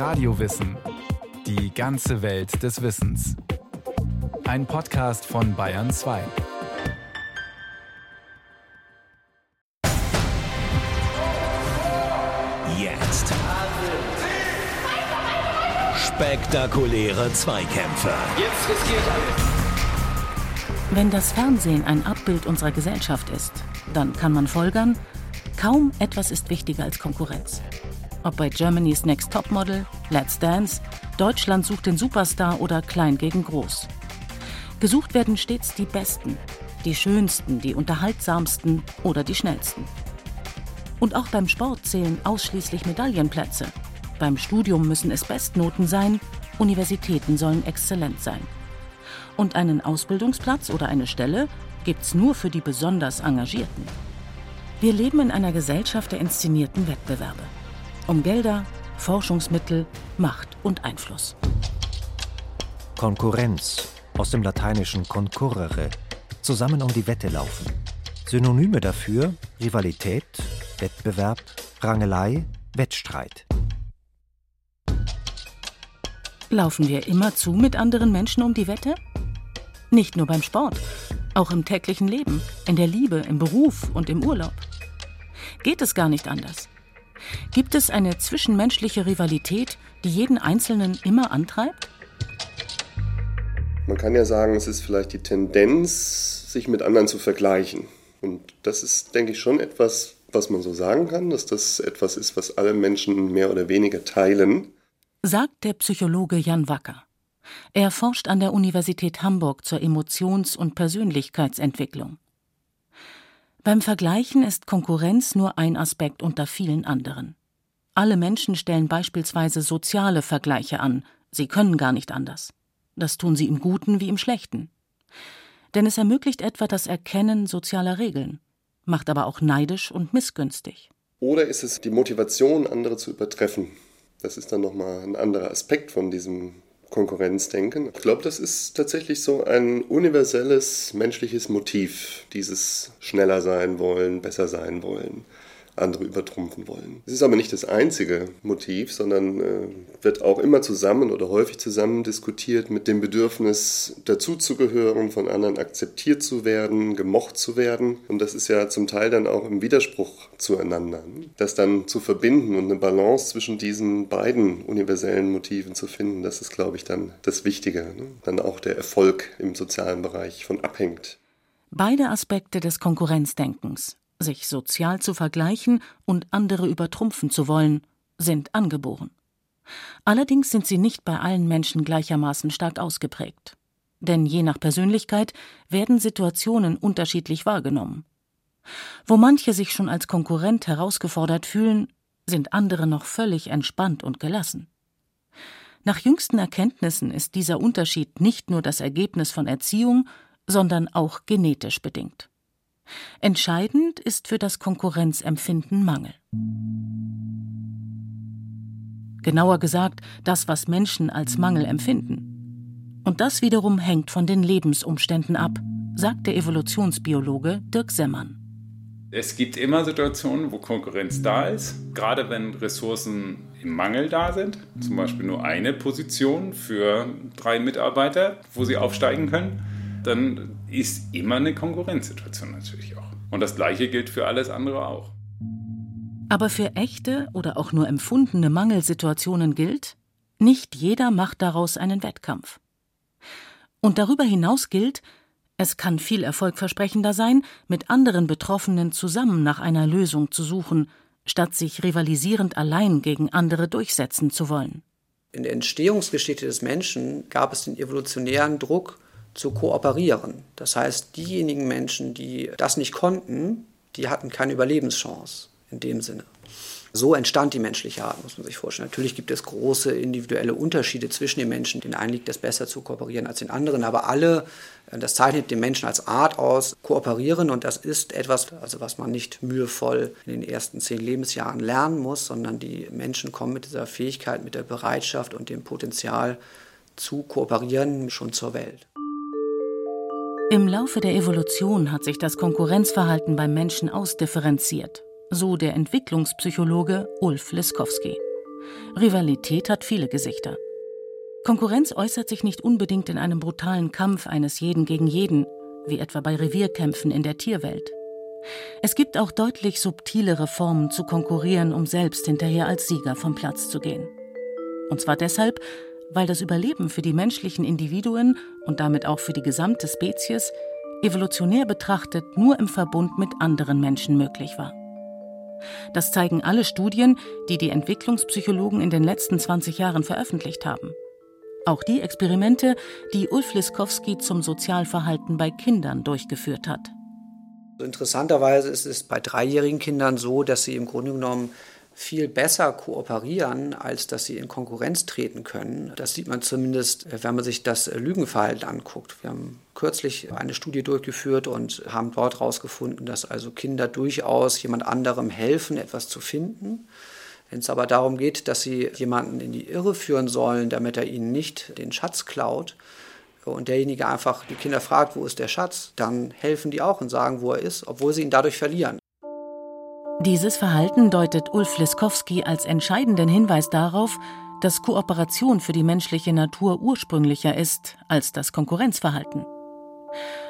Radiowissen. Die ganze Welt des Wissens. Ein Podcast von Bayern 2. Jetzt. Spektakuläre Zweikämpfe. Jetzt riskiert alles. Wenn das Fernsehen ein Abbild unserer Gesellschaft ist, dann kann man folgern, kaum etwas ist wichtiger als Konkurrenz. Ob bei Germany's Next Topmodel, Let's Dance, Deutschland sucht den Superstar oder Klein gegen Groß. Gesucht werden stets die Besten, die Schönsten, die Unterhaltsamsten oder die Schnellsten. Und auch beim Sport zählen ausschließlich Medaillenplätze. Beim Studium müssen es Bestnoten sein, Universitäten sollen exzellent sein. Und einen Ausbildungsplatz oder eine Stelle gibt's nur für die besonders Engagierten. Wir leben in einer Gesellschaft der inszenierten Wettbewerbe. Um Gelder, Forschungsmittel, Macht und Einfluss. Konkurrenz aus dem lateinischen concurrere, zusammen um die Wette laufen. Synonyme dafür Rivalität, Wettbewerb, Rangelei, Wettstreit. Laufen wir immerzu mit anderen Menschen um die Wette? Nicht nur beim Sport, auch im täglichen Leben, in der Liebe, im Beruf und im Urlaub. Geht es gar nicht anders. Gibt es eine zwischenmenschliche Rivalität, die jeden Einzelnen immer antreibt? Man kann ja sagen, es ist vielleicht die Tendenz, sich mit anderen zu vergleichen. Und das ist, denke ich, schon etwas, was man so sagen kann, dass das etwas ist, was alle Menschen mehr oder weniger teilen. Sagt der Psychologe Jan Wacker. Er forscht an der Universität Hamburg zur Emotions- und Persönlichkeitsentwicklung. Beim Vergleichen ist Konkurrenz nur ein Aspekt unter vielen anderen. Alle Menschen stellen beispielsweise soziale Vergleiche an, sie können gar nicht anders. Das tun sie im Guten wie im Schlechten. Denn es ermöglicht etwa das Erkennen sozialer Regeln, macht aber auch neidisch und missgünstig. Oder ist es die Motivation, andere zu übertreffen? Das ist dann nochmal ein anderer Aspekt von diesem Konkurrenzdenken. Ich glaube, das ist tatsächlich so ein universelles menschliches Motiv, dieses schneller sein wollen, besser sein wollen andere übertrumpfen wollen. Es ist aber nicht das einzige Motiv, sondern äh, wird auch immer zusammen oder häufig zusammen diskutiert mit dem Bedürfnis, dazuzugehören, von anderen akzeptiert zu werden, gemocht zu werden. Und das ist ja zum Teil dann auch im Widerspruch zueinander. Das dann zu verbinden und eine Balance zwischen diesen beiden universellen Motiven zu finden, das ist, glaube ich, dann das Wichtige. Ne? Dann auch der Erfolg im sozialen Bereich von abhängt. Beide Aspekte des Konkurrenzdenkens, sich sozial zu vergleichen und andere übertrumpfen zu wollen, sind angeboren. Allerdings sind sie nicht bei allen Menschen gleichermaßen stark ausgeprägt. Denn je nach Persönlichkeit werden Situationen unterschiedlich wahrgenommen. Wo manche sich schon als Konkurrent herausgefordert fühlen, sind andere noch völlig entspannt und gelassen. Nach jüngsten Erkenntnissen ist dieser Unterschied nicht nur das Ergebnis von Erziehung, sondern auch genetisch bedingt. Entscheidend ist für das Konkurrenzempfinden Mangel. Genauer gesagt, das, was Menschen als Mangel empfinden. Und das wiederum hängt von den Lebensumständen ab, sagt der Evolutionsbiologe Dirk Semmern. Es gibt immer Situationen, wo Konkurrenz da ist, gerade wenn Ressourcen im Mangel da sind, zum Beispiel nur eine Position für drei Mitarbeiter, wo sie aufsteigen können dann ist immer eine Konkurrenzsituation natürlich auch. Und das Gleiche gilt für alles andere auch. Aber für echte oder auch nur empfundene Mangelsituationen gilt, nicht jeder macht daraus einen Wettkampf. Und darüber hinaus gilt, es kann viel erfolgversprechender sein, mit anderen Betroffenen zusammen nach einer Lösung zu suchen, statt sich rivalisierend allein gegen andere durchsetzen zu wollen. In der Entstehungsgeschichte des Menschen gab es den evolutionären Druck, zu kooperieren. Das heißt, diejenigen Menschen, die das nicht konnten, die hatten keine Überlebenschance in dem Sinne. So entstand die menschliche Art, muss man sich vorstellen. Natürlich gibt es große individuelle Unterschiede zwischen den Menschen. Den einen liegt es besser zu kooperieren als den anderen, aber alle, äh, das zeichnet den Menschen als Art aus, kooperieren und das ist etwas, also was man nicht mühevoll in den ersten zehn Lebensjahren lernen muss, sondern die Menschen kommen mit dieser Fähigkeit, mit der Bereitschaft und dem Potenzial zu kooperieren schon zur Welt. Im Laufe der Evolution hat sich das Konkurrenzverhalten beim Menschen ausdifferenziert, so der Entwicklungspsychologe Ulf Liskowski. Rivalität hat viele Gesichter. Konkurrenz äußert sich nicht unbedingt in einem brutalen Kampf eines jeden gegen jeden, wie etwa bei Revierkämpfen in der Tierwelt. Es gibt auch deutlich subtilere Formen zu konkurrieren, um selbst hinterher als Sieger vom Platz zu gehen. Und zwar deshalb, weil das Überleben für die menschlichen Individuen und damit auch für die gesamte Spezies evolutionär betrachtet nur im Verbund mit anderen Menschen möglich war. Das zeigen alle Studien, die die Entwicklungspsychologen in den letzten 20 Jahren veröffentlicht haben. Auch die Experimente, die Ulf Liskowski zum Sozialverhalten bei Kindern durchgeführt hat. Interessanterweise ist es bei dreijährigen Kindern so, dass sie im Grunde genommen viel besser kooperieren, als dass sie in Konkurrenz treten können. Das sieht man zumindest, wenn man sich das Lügenverhalten anguckt. Wir haben kürzlich eine Studie durchgeführt und haben dort herausgefunden, dass also Kinder durchaus jemand anderem helfen, etwas zu finden. Wenn es aber darum geht, dass sie jemanden in die Irre führen sollen, damit er ihnen nicht den Schatz klaut, und derjenige einfach die Kinder fragt, wo ist der Schatz, dann helfen die auch und sagen, wo er ist, obwohl sie ihn dadurch verlieren. Dieses Verhalten deutet Ulf Liskowski als entscheidenden Hinweis darauf, dass Kooperation für die menschliche Natur ursprünglicher ist als das Konkurrenzverhalten.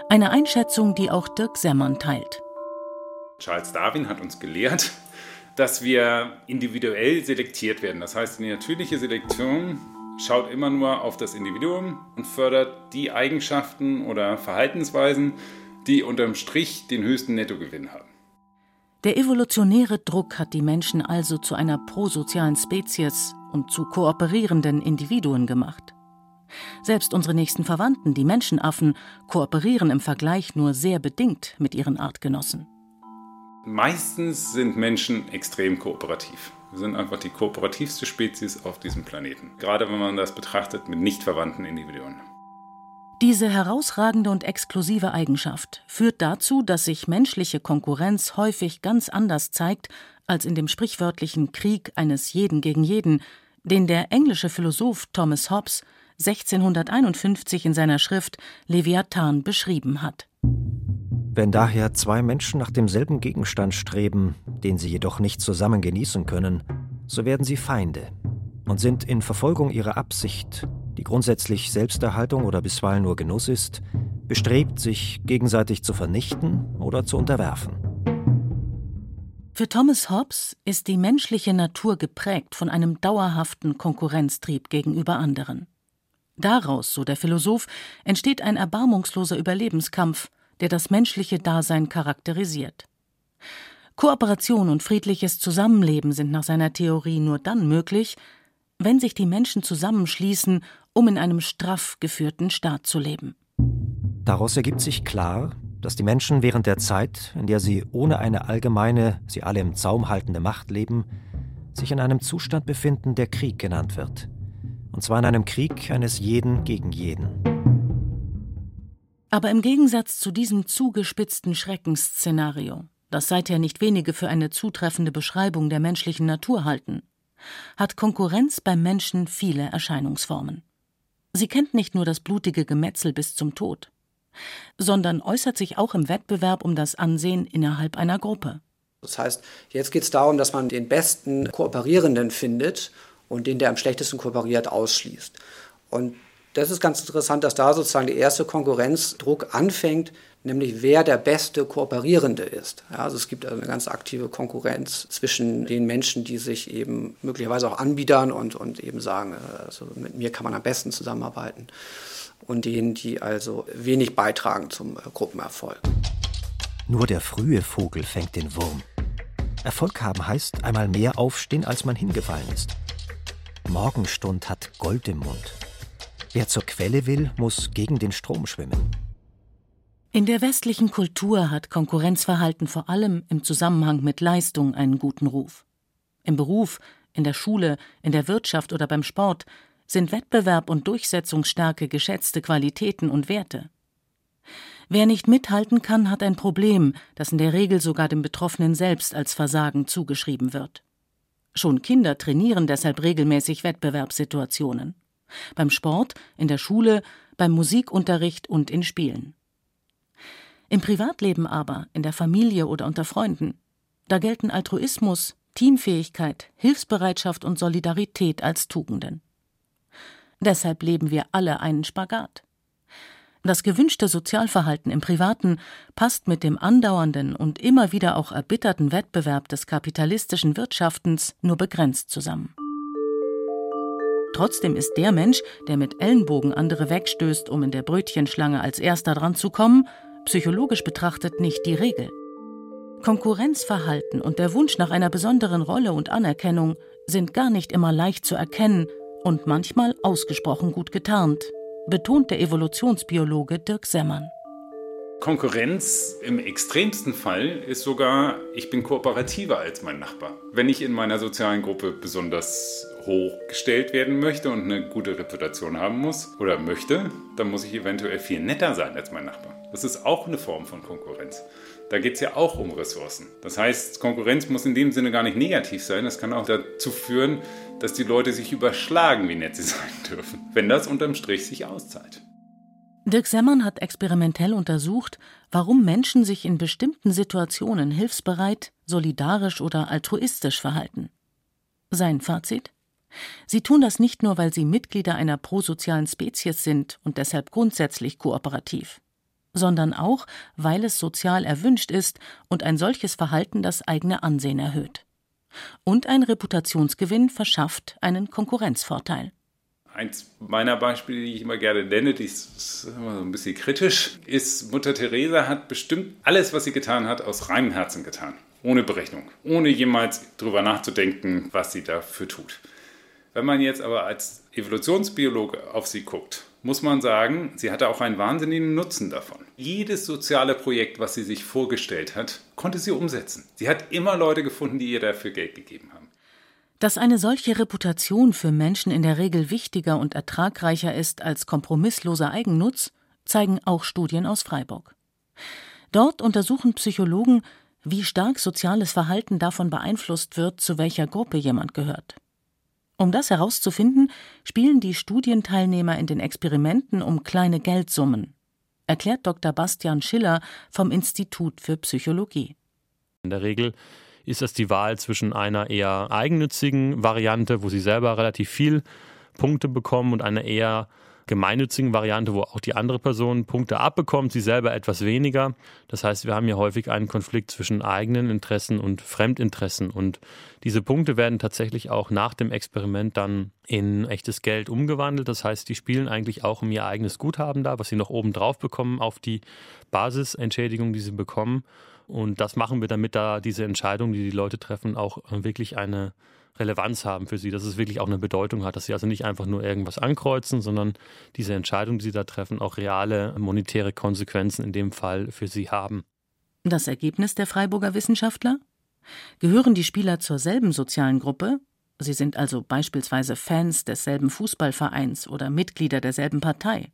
Eine Einschätzung, die auch Dirk Semmern teilt. Charles Darwin hat uns gelehrt, dass wir individuell selektiert werden. Das heißt, die natürliche Selektion schaut immer nur auf das Individuum und fördert die Eigenschaften oder Verhaltensweisen, die unterm Strich den höchsten Nettogewinn haben. Der evolutionäre Druck hat die Menschen also zu einer prosozialen Spezies und zu kooperierenden Individuen gemacht. Selbst unsere nächsten Verwandten, die Menschenaffen, kooperieren im Vergleich nur sehr bedingt mit ihren Artgenossen. Meistens sind Menschen extrem kooperativ. Wir sind einfach die kooperativste Spezies auf diesem Planeten. Gerade wenn man das betrachtet mit nicht verwandten Individuen. Diese herausragende und exklusive Eigenschaft führt dazu, dass sich menschliche Konkurrenz häufig ganz anders zeigt als in dem sprichwörtlichen Krieg eines jeden gegen jeden, den der englische Philosoph Thomas Hobbes 1651 in seiner Schrift Leviathan beschrieben hat. Wenn daher zwei Menschen nach demselben Gegenstand streben, den sie jedoch nicht zusammen genießen können, so werden sie Feinde und sind in Verfolgung ihrer Absicht, die grundsätzlich Selbsterhaltung oder bisweilen nur Genuss ist, bestrebt, sich gegenseitig zu vernichten oder zu unterwerfen. Für Thomas Hobbes ist die menschliche Natur geprägt von einem dauerhaften Konkurrenztrieb gegenüber anderen. Daraus, so der Philosoph, entsteht ein erbarmungsloser Überlebenskampf, der das menschliche Dasein charakterisiert. Kooperation und friedliches Zusammenleben sind nach seiner Theorie nur dann möglich, wenn sich die Menschen zusammenschließen, um in einem straff geführten Staat zu leben. Daraus ergibt sich klar, dass die Menschen während der Zeit, in der sie ohne eine allgemeine, sie alle im Zaum haltende Macht leben, sich in einem Zustand befinden, der Krieg genannt wird. Und zwar in einem Krieg eines jeden gegen jeden. Aber im Gegensatz zu diesem zugespitzten Schreckensszenario, das seither nicht wenige für eine zutreffende Beschreibung der menschlichen Natur halten, hat Konkurrenz beim Menschen viele Erscheinungsformen. Sie kennt nicht nur das blutige Gemetzel bis zum Tod, sondern äußert sich auch im Wettbewerb um das Ansehen innerhalb einer Gruppe. Das heißt, jetzt geht es darum, dass man den besten Kooperierenden findet und den, der am schlechtesten kooperiert, ausschließt. Und das ist ganz interessant, dass da sozusagen der erste Konkurrenzdruck anfängt, nämlich wer der beste Kooperierende ist. Ja, also es gibt eine ganz aktive Konkurrenz zwischen den Menschen, die sich eben möglicherweise auch anbiedern und, und eben sagen, äh, also mit mir kann man am besten zusammenarbeiten, und denen, die also wenig beitragen zum äh, Gruppenerfolg. Nur der frühe Vogel fängt den Wurm. Erfolg haben heißt einmal mehr aufstehen, als man hingefallen ist. Morgenstund hat Gold im Mund. Wer zur Quelle will, muss gegen den Strom schwimmen. In der westlichen Kultur hat Konkurrenzverhalten vor allem im Zusammenhang mit Leistung einen guten Ruf. Im Beruf, in der Schule, in der Wirtschaft oder beim Sport sind Wettbewerb und Durchsetzungsstärke geschätzte Qualitäten und Werte. Wer nicht mithalten kann, hat ein Problem, das in der Regel sogar dem Betroffenen selbst als Versagen zugeschrieben wird. Schon Kinder trainieren deshalb regelmäßig Wettbewerbssituationen beim Sport, in der Schule, beim Musikunterricht und in Spielen. Im Privatleben aber, in der Familie oder unter Freunden, da gelten Altruismus, Teamfähigkeit, Hilfsbereitschaft und Solidarität als Tugenden. Deshalb leben wir alle einen Spagat. Das gewünschte Sozialverhalten im Privaten passt mit dem andauernden und immer wieder auch erbitterten Wettbewerb des kapitalistischen Wirtschaftens nur begrenzt zusammen. Trotzdem ist der Mensch, der mit Ellenbogen andere wegstößt, um in der Brötchenschlange als erster dran zu kommen, psychologisch betrachtet nicht die Regel. Konkurrenzverhalten und der Wunsch nach einer besonderen Rolle und Anerkennung sind gar nicht immer leicht zu erkennen und manchmal ausgesprochen gut getarnt, betont der Evolutionsbiologe Dirk Semmern. Konkurrenz im extremsten Fall ist sogar, ich bin kooperativer als mein Nachbar. Wenn ich in meiner sozialen Gruppe besonders hoch gestellt werden möchte und eine gute Reputation haben muss oder möchte, dann muss ich eventuell viel netter sein als mein Nachbar. Das ist auch eine Form von Konkurrenz. Da geht es ja auch um Ressourcen. Das heißt, Konkurrenz muss in dem Sinne gar nicht negativ sein. Das kann auch dazu führen, dass die Leute sich überschlagen, wie nett sie sein dürfen, wenn das unterm Strich sich auszahlt. Dirk Semmern hat experimentell untersucht, warum Menschen sich in bestimmten Situationen hilfsbereit, solidarisch oder altruistisch verhalten. Sein Fazit? Sie tun das nicht nur, weil sie Mitglieder einer prosozialen Spezies sind und deshalb grundsätzlich kooperativ, sondern auch, weil es sozial erwünscht ist und ein solches Verhalten das eigene Ansehen erhöht. Und ein Reputationsgewinn verschafft einen Konkurrenzvorteil. Eins meiner Beispiele, die ich immer gerne nenne, die ist immer so ein bisschen kritisch, ist Mutter Teresa hat bestimmt alles, was sie getan hat, aus reinem Herzen getan. Ohne Berechnung. Ohne jemals darüber nachzudenken, was sie dafür tut. Wenn man jetzt aber als Evolutionsbiologe auf sie guckt, muss man sagen, sie hatte auch einen wahnsinnigen Nutzen davon. Jedes soziale Projekt, was sie sich vorgestellt hat, konnte sie umsetzen. Sie hat immer Leute gefunden, die ihr dafür Geld gegeben haben. Dass eine solche Reputation für Menschen in der Regel wichtiger und ertragreicher ist als kompromissloser Eigennutz, zeigen auch Studien aus Freiburg. Dort untersuchen Psychologen, wie stark soziales Verhalten davon beeinflusst wird, zu welcher Gruppe jemand gehört. Um das herauszufinden, spielen die Studienteilnehmer in den Experimenten um kleine Geldsummen, erklärt Dr. Bastian Schiller vom Institut für Psychologie. In der Regel ist das die Wahl zwischen einer eher eigennützigen Variante, wo sie selber relativ viel Punkte bekommen und einer eher gemeinnützigen Variante, wo auch die andere Person Punkte abbekommt, sie selber etwas weniger. Das heißt, wir haben hier häufig einen Konflikt zwischen eigenen Interessen und Fremdinteressen. Und diese Punkte werden tatsächlich auch nach dem Experiment dann in echtes Geld umgewandelt. Das heißt, die spielen eigentlich auch um ihr eigenes Guthaben da, was sie noch oben drauf bekommen auf die Basisentschädigung, die sie bekommen. Und das machen wir, damit da diese Entscheidungen, die die Leute treffen, auch wirklich eine Relevanz haben für sie, dass es wirklich auch eine Bedeutung hat, dass sie also nicht einfach nur irgendwas ankreuzen, sondern diese Entscheidungen, die sie da treffen, auch reale monetäre Konsequenzen in dem Fall für sie haben. Das Ergebnis der Freiburger Wissenschaftler? Gehören die Spieler zur selben sozialen Gruppe? Sie sind also beispielsweise Fans desselben Fußballvereins oder Mitglieder derselben Partei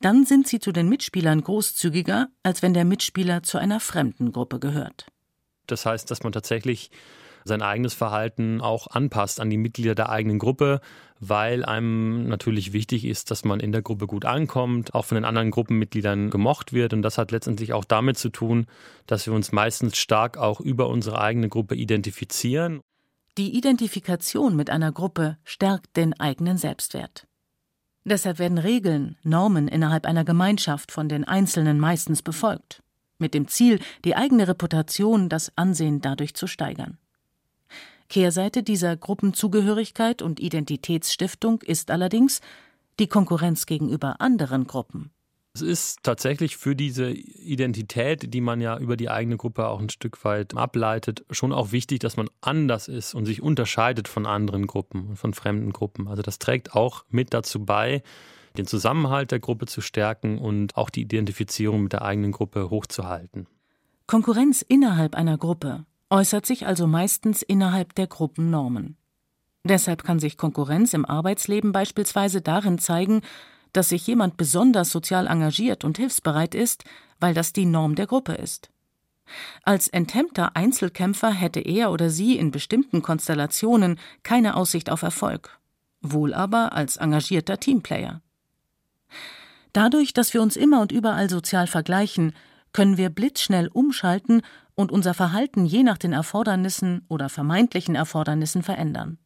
dann sind sie zu den Mitspielern großzügiger, als wenn der Mitspieler zu einer fremden Gruppe gehört. Das heißt, dass man tatsächlich sein eigenes Verhalten auch anpasst an die Mitglieder der eigenen Gruppe, weil einem natürlich wichtig ist, dass man in der Gruppe gut ankommt, auch von den anderen Gruppenmitgliedern gemocht wird. Und das hat letztendlich auch damit zu tun, dass wir uns meistens stark auch über unsere eigene Gruppe identifizieren. Die Identifikation mit einer Gruppe stärkt den eigenen Selbstwert. Deshalb werden Regeln, Normen innerhalb einer Gemeinschaft von den Einzelnen meistens befolgt, mit dem Ziel, die eigene Reputation, das Ansehen dadurch zu steigern. Kehrseite dieser Gruppenzugehörigkeit und Identitätsstiftung ist allerdings die Konkurrenz gegenüber anderen Gruppen. Es ist tatsächlich für diese Identität, die man ja über die eigene Gruppe auch ein Stück weit ableitet, schon auch wichtig, dass man anders ist und sich unterscheidet von anderen Gruppen und von fremden Gruppen. Also das trägt auch mit dazu bei, den Zusammenhalt der Gruppe zu stärken und auch die Identifizierung mit der eigenen Gruppe hochzuhalten. Konkurrenz innerhalb einer Gruppe äußert sich also meistens innerhalb der Gruppennormen. Deshalb kann sich Konkurrenz im Arbeitsleben beispielsweise darin zeigen, dass sich jemand besonders sozial engagiert und hilfsbereit ist, weil das die Norm der Gruppe ist. Als enthemmter Einzelkämpfer hätte er oder sie in bestimmten Konstellationen keine Aussicht auf Erfolg, wohl aber als engagierter Teamplayer. Dadurch, dass wir uns immer und überall sozial vergleichen, können wir blitzschnell umschalten und unser Verhalten je nach den Erfordernissen oder vermeintlichen Erfordernissen verändern.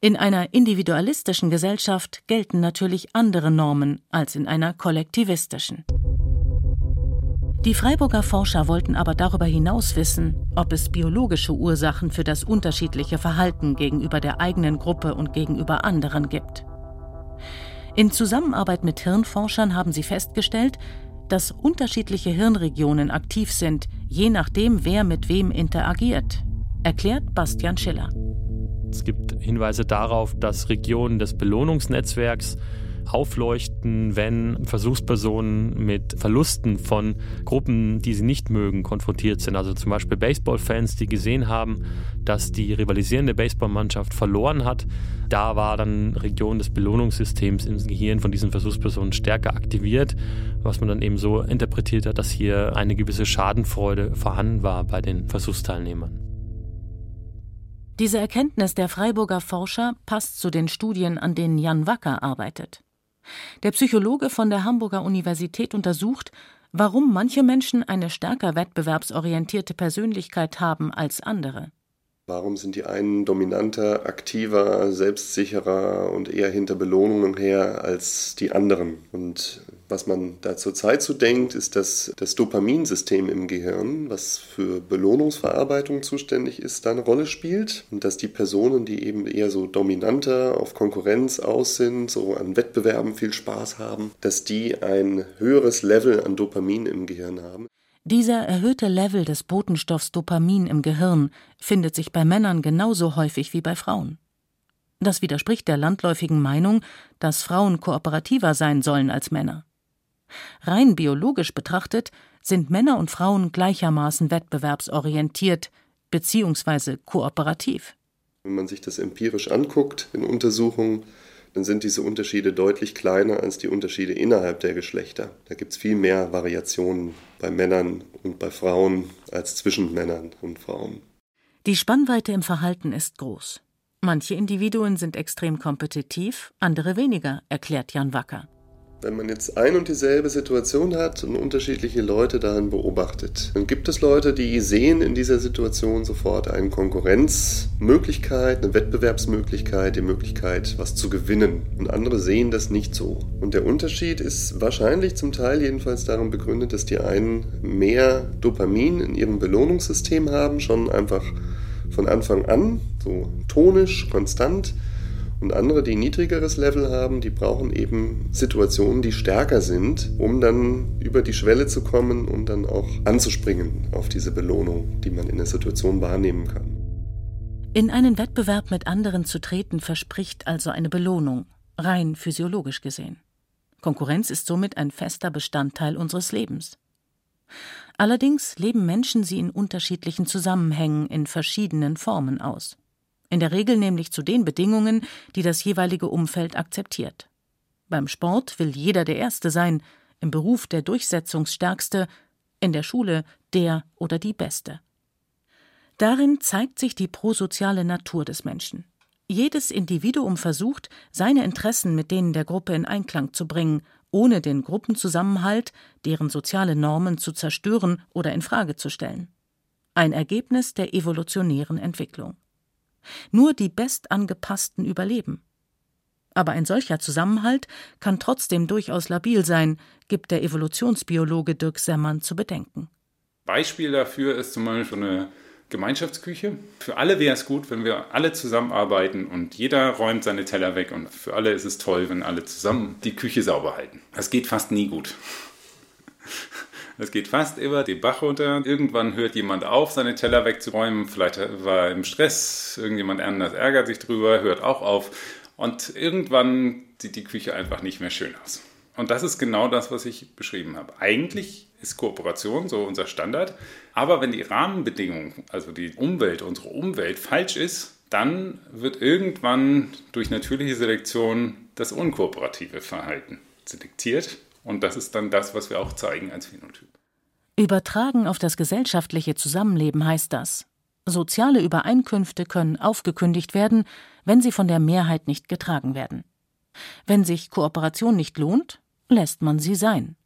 In einer individualistischen Gesellschaft gelten natürlich andere Normen als in einer kollektivistischen. Die Freiburger Forscher wollten aber darüber hinaus wissen, ob es biologische Ursachen für das unterschiedliche Verhalten gegenüber der eigenen Gruppe und gegenüber anderen gibt. In Zusammenarbeit mit Hirnforschern haben sie festgestellt, dass unterschiedliche Hirnregionen aktiv sind, je nachdem, wer mit wem interagiert, erklärt Bastian Schiller. Es gibt Hinweise darauf, dass Regionen des Belohnungsnetzwerks aufleuchten, wenn Versuchspersonen mit Verlusten von Gruppen, die sie nicht mögen, konfrontiert sind. Also zum Beispiel Baseballfans, die gesehen haben, dass die rivalisierende Baseballmannschaft verloren hat. Da war dann Region des Belohnungssystems im Gehirn von diesen Versuchspersonen stärker aktiviert, was man dann eben so interpretiert hat, dass hier eine gewisse Schadenfreude vorhanden war bei den Versuchsteilnehmern. Diese Erkenntnis der Freiburger Forscher passt zu den Studien, an denen Jan Wacker arbeitet. Der Psychologe von der Hamburger Universität untersucht, warum manche Menschen eine stärker wettbewerbsorientierte Persönlichkeit haben als andere. Warum sind die einen dominanter, aktiver, selbstsicherer und eher hinter Belohnungen her als die anderen? Und was man da zurzeit so denkt, ist, dass das Dopaminsystem im Gehirn, was für Belohnungsverarbeitung zuständig ist, da eine Rolle spielt. Und dass die Personen, die eben eher so dominanter auf Konkurrenz aus sind, so an Wettbewerben viel Spaß haben, dass die ein höheres Level an Dopamin im Gehirn haben. Dieser erhöhte Level des Botenstoffs Dopamin im Gehirn findet sich bei Männern genauso häufig wie bei Frauen. Das widerspricht der landläufigen Meinung, dass Frauen kooperativer sein sollen als Männer. Rein biologisch betrachtet sind Männer und Frauen gleichermaßen wettbewerbsorientiert bzw. kooperativ. Wenn man sich das empirisch anguckt in Untersuchungen, dann sind diese Unterschiede deutlich kleiner als die Unterschiede innerhalb der Geschlechter. Da gibt es viel mehr Variationen bei Männern und bei Frauen als zwischen Männern und Frauen. Die Spannweite im Verhalten ist groß. Manche Individuen sind extrem kompetitiv, andere weniger, erklärt Jan Wacker. Wenn man jetzt ein und dieselbe Situation hat und unterschiedliche Leute darin beobachtet, dann gibt es Leute, die sehen in dieser Situation sofort eine Konkurrenzmöglichkeit, eine Wettbewerbsmöglichkeit, die Möglichkeit, was zu gewinnen. Und andere sehen das nicht so. Und der Unterschied ist wahrscheinlich zum Teil jedenfalls darin begründet, dass die einen mehr Dopamin in ihrem Belohnungssystem haben, schon einfach von Anfang an, so tonisch, konstant und andere, die niedrigeres Level haben, die brauchen eben Situationen, die stärker sind, um dann über die Schwelle zu kommen und dann auch anzuspringen auf diese Belohnung, die man in der Situation wahrnehmen kann. In einen Wettbewerb mit anderen zu treten verspricht also eine Belohnung, rein physiologisch gesehen. Konkurrenz ist somit ein fester Bestandteil unseres Lebens. Allerdings leben Menschen sie in unterschiedlichen Zusammenhängen in verschiedenen Formen aus in der Regel nämlich zu den Bedingungen, die das jeweilige Umfeld akzeptiert. Beim Sport will jeder der Erste sein, im Beruf der Durchsetzungsstärkste, in der Schule der oder die Beste. Darin zeigt sich die prosoziale Natur des Menschen. Jedes Individuum versucht, seine Interessen mit denen der Gruppe in Einklang zu bringen, ohne den Gruppenzusammenhalt, deren soziale Normen zu zerstören oder in Frage zu stellen. Ein Ergebnis der evolutionären Entwicklung. Nur die bestangepassten überleben. Aber ein solcher Zusammenhalt kann trotzdem durchaus labil sein, gibt der Evolutionsbiologe Dirk Semmann zu bedenken. Beispiel dafür ist zum Beispiel eine Gemeinschaftsküche. Für alle wäre es gut, wenn wir alle zusammenarbeiten und jeder räumt seine Teller weg. Und für alle ist es toll, wenn alle zusammen die Küche sauber halten. Das geht fast nie gut. Es geht fast immer den Bach runter. Irgendwann hört jemand auf, seine Teller wegzuräumen. Vielleicht war er im Stress, irgendjemand anders ärgert sich drüber, hört auch auf. Und irgendwann sieht die Küche einfach nicht mehr schön aus. Und das ist genau das, was ich beschrieben habe. Eigentlich ist Kooperation so unser Standard. Aber wenn die Rahmenbedingungen, also die Umwelt, unsere Umwelt falsch ist, dann wird irgendwann durch natürliche Selektion das unkooperative Verhalten selektiert und das ist dann das, was wir auch zeigen als Phänotyp. Übertragen auf das gesellschaftliche Zusammenleben heißt das, soziale Übereinkünfte können aufgekündigt werden, wenn sie von der Mehrheit nicht getragen werden. Wenn sich Kooperation nicht lohnt, lässt man sie sein.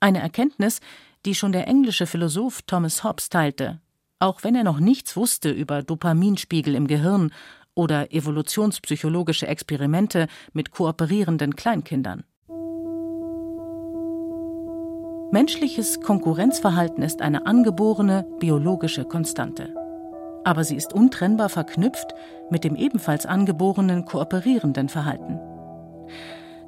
Eine Erkenntnis, die schon der englische Philosoph Thomas Hobbes teilte, auch wenn er noch nichts wusste über Dopaminspiegel im Gehirn oder evolutionspsychologische Experimente mit kooperierenden Kleinkindern. Menschliches Konkurrenzverhalten ist eine angeborene biologische Konstante. Aber sie ist untrennbar verknüpft mit dem ebenfalls angeborenen kooperierenden Verhalten.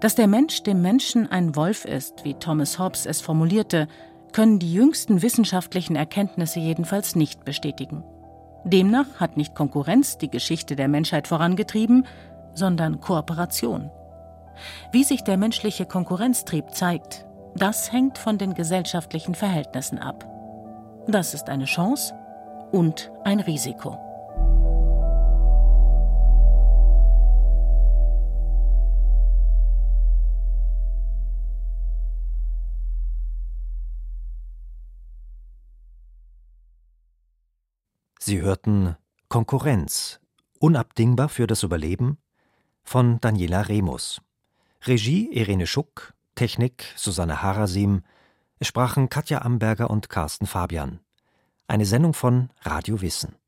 Dass der Mensch dem Menschen ein Wolf ist, wie Thomas Hobbes es formulierte, können die jüngsten wissenschaftlichen Erkenntnisse jedenfalls nicht bestätigen. Demnach hat nicht Konkurrenz die Geschichte der Menschheit vorangetrieben, sondern Kooperation. Wie sich der menschliche Konkurrenztrieb zeigt, das hängt von den gesellschaftlichen Verhältnissen ab. Das ist eine Chance und ein Risiko. Sie hörten Konkurrenz, unabdingbar für das Überleben von Daniela Remus. Regie Irene Schuck, Technik Susanne Harasim. Es sprachen Katja Amberger und Carsten Fabian. Eine Sendung von Radio Wissen.